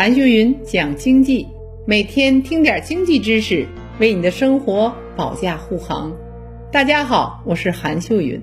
韩秀云讲经济，每天听点经济知识，为你的生活保驾护航。大家好，我是韩秀云。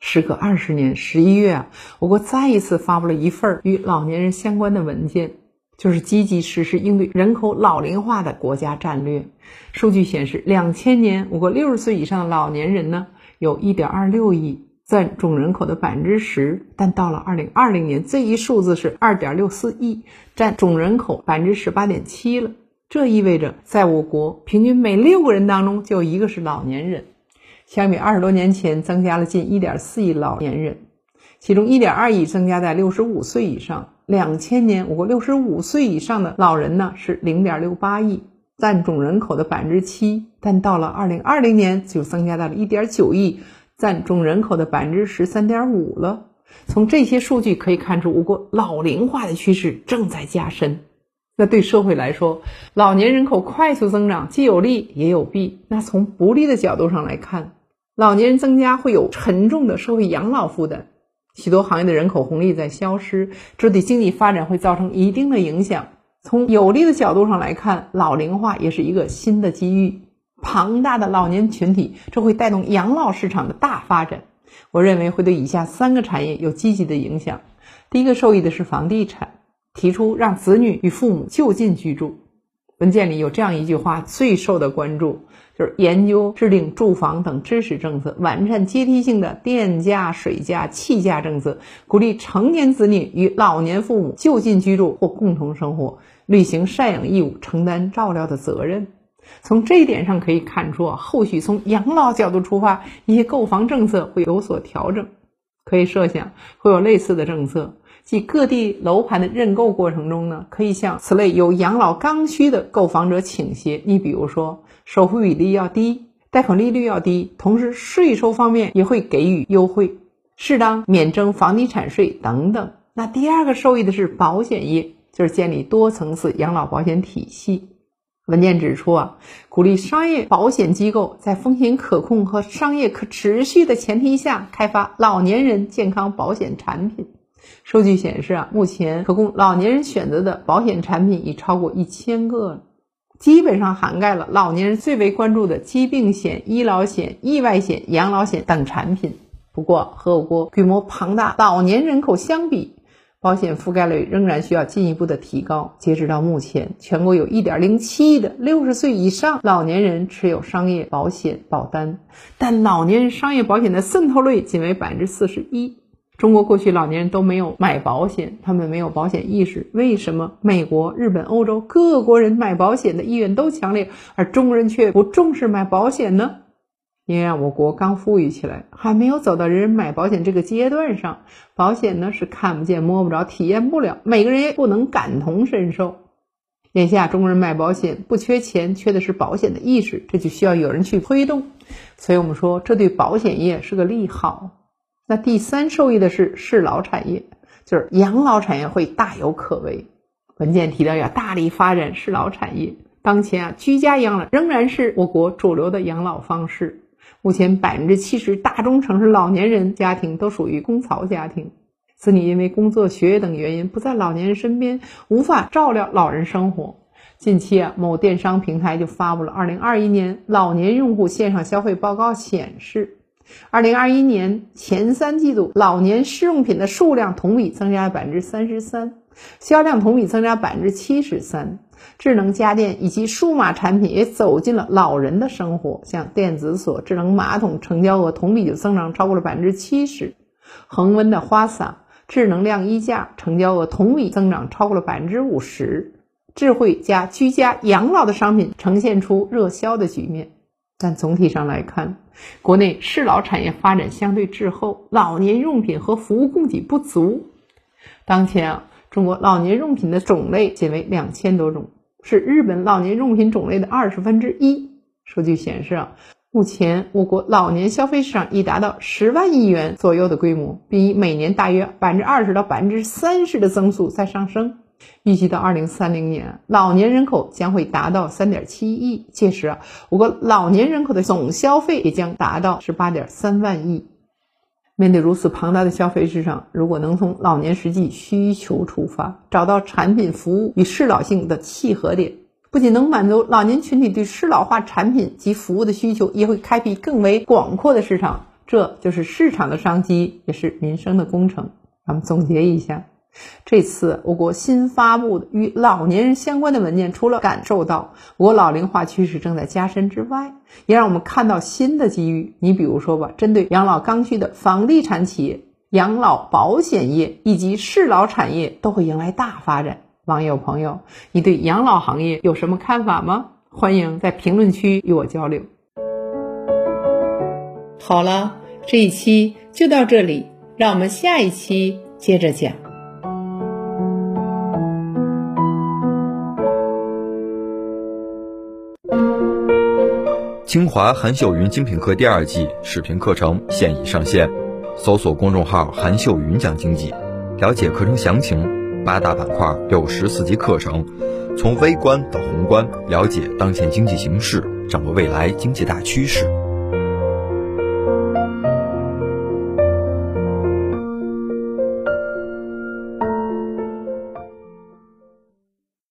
时隔二十年，十一月啊，我国再一次发布了一份与老年人相关的文件，就是积极实施应对人口老龄化的国家战略。数据显示，两千年我国六十岁以上的老年人呢，有一点二六亿。占总人口的百分之十，但到了二零二零年，这一数字是二点六四亿，占总人口百分之十八点七了。这意味着，在我国平均每六个人当中就有一个是老年人，相比二十多年前增加了近一点四亿老年人，其中一点二亿增加在六十五岁以上。两千年，我国六十五岁以上的老人呢是零点六八亿，占总人口的百分之七，但到了二零二零年就增加到了一点九亿。占总人口的百分之十三点五了。从这些数据可以看出，我国老龄化的趋势正在加深。那对社会来说，老年人口快速增长既有利也有弊。那从不利的角度上来看，老年人增加会有沉重的社会养老负担，许多行业的人口红利在消失，这对经济发展会造成一定的影响。从有利的角度上来看，老龄化也是一个新的机遇。庞大的老年群体，这会带动养老市场的大发展。我认为会对以下三个产业有积极的影响。第一个受益的是房地产，提出让子女与父母就近居住。文件里有这样一句话，最受的关注，就是研究制定住房等支持政策，完善阶梯性的电价、水价、气价政策，鼓励成年子女与老年父母就近居住或共同生活，履行赡养义务，承担照料的责任。从这一点上可以看出，后续从养老角度出发，一些购房政策会有所调整。可以设想会有类似的政策，即各地楼盘的认购过程中呢，可以向此类有养老刚需的购房者倾斜。你比如说，首付比例要低，贷款利率要低，同时税收方面也会给予优惠，适当免征房地产税等等。那第二个受益的是保险业，就是建立多层次养老保险体系。文件指出啊，鼓励商业保险机构在风险可控和商业可持续的前提下，开发老年人健康保险产品。数据显示啊，目前可供老年人选择的保险产品已超过一千个了，基本上涵盖了老年人最为关注的疾病险、医疗险、意外险、养老险等产品。不过，和我国规模庞大老年人口相比，保险覆盖率仍然需要进一步的提高。截止到目前，全国有1.07亿的60岁以上老年人持有商业保险保单，但老年人商业保险的渗透率仅为百分之四十一。中国过去老年人都没有买保险，他们没有保险意识。为什么美国、日本、欧洲各国人买保险的意愿都强烈，而中国人却不重视买保险呢？因为我国刚富裕起来，还没有走到人人买保险这个阶段上，保险呢是看不见摸不着，体验不了，每个人也不能感同身受。眼下中国人买保险不缺钱，缺的是保险的意识，这就需要有人去推动。所以我们说，这对保险业是个利好。那第三受益的是适老产业，就是养老产业会大有可为。文件提到要大力发展适老产业。当前啊，居家养老仍然是我国主流的养老方式。目前百分之七十大中城市老年人家庭都属于公曹家庭，子女因为工作、学业等原因不在老年人身边，无法照料老人生活。近期啊，某电商平台就发布了二零二一年老年用户线上消费报告，显示，二零二一年前三季度老年试用品的数量同比增加了百分之三十三。销量同比增加百分之七十三，智能家电以及数码产品也走进了老人的生活，像电子锁、智能马桶成交额同比就增长超过了百分之七十，恒温的花洒、智能晾衣架成交额同比增长超过了百分之五十，智慧加居家养老的商品呈现出热销的局面。但总体上来看，国内适老产业发展相对滞后，老年用品和服务供给不足。当前啊。中国老年用品的种类仅为两千多种，是日本老年用品种类的二十分之一。数据显示啊，目前我国老年消费市场已达到十万亿元左右的规模，并以每年大约百分之二十到百分之三十的增速在上升。预计到二零三零年，老年人口将会达到三点七亿，届时啊，我国老年人口的总消费也将达到十八点三万亿。面对如此庞大的消费市场，如果能从老年实际需求出发，找到产品服务与适老性的契合点，不仅能满足老年群体对适老化产品及服务的需求，也会开辟更为广阔的市场。这就是市场的商机，也是民生的工程。咱们总结一下。这次我国新发布的与老年人相关的文件，除了感受到我国老龄化趋势正在加深之外，也让我们看到新的机遇。你比如说吧，针对养老刚需的房地产企业、养老保险业以及适老产业都会迎来大发展。网友朋友，你对养老行业有什么看法吗？欢迎在评论区与我交流。好了，这一期就到这里，让我们下一期接着讲。清华韩秀云精品课第二季视频课程现已上线，搜索公众号“韩秀云讲经济”，了解课程详情。八大板块，六十四节课程，从微观到宏观，了解当前经济形势，掌握未来经济大趋势。